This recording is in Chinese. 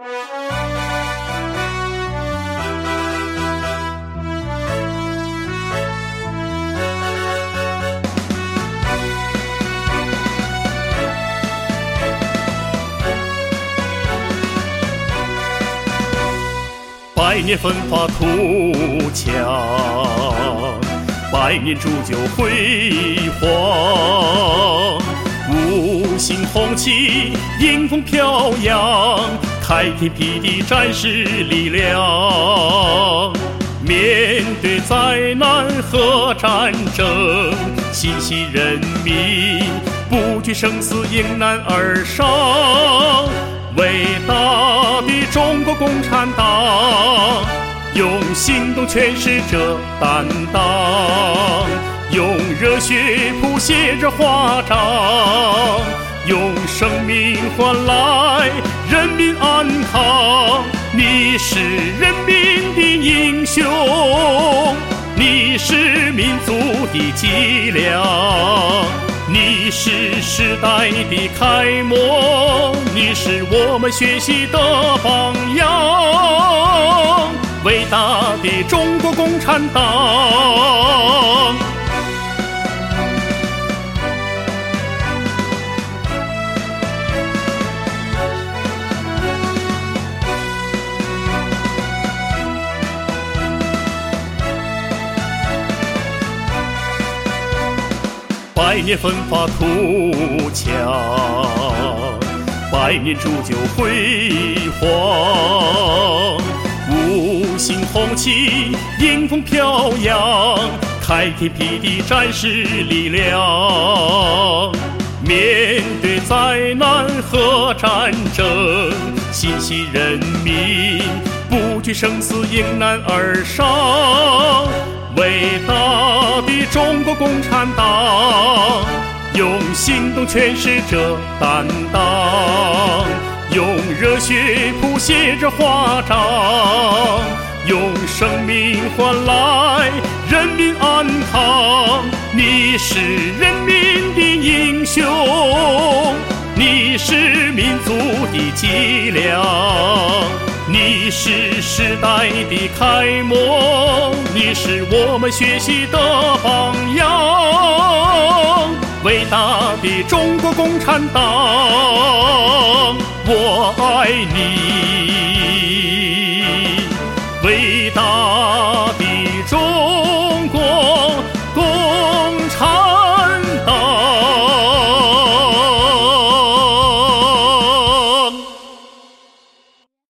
百年奋发图强，百年铸就辉煌。五星红旗迎风飘扬，开天辟地展示力量。面对灾难和战争，心系人民，不惧生死迎难而上。伟大的中国共产党，用行动诠释着担当，用热血谱写着华章，生命换来人民安康。你是人民的英雄，你是民族的脊梁。你是时代的楷模，你是我们学习的榜样。伟大的中国共产党，百年奋发图强，百年铸就辉煌。五星红旗迎风飘扬，开天辟地展示力量。面对灾难和战争，心系人民，不惧生死迎难而上。伟大的中国共产党，用行动诠释着担当，用热血谱写着华章，用生命换来人民安康。你是人民的英雄，你是民族的脊梁。你是时代的楷模你是我们学习的榜样伟大的中国共产党我爱你伟大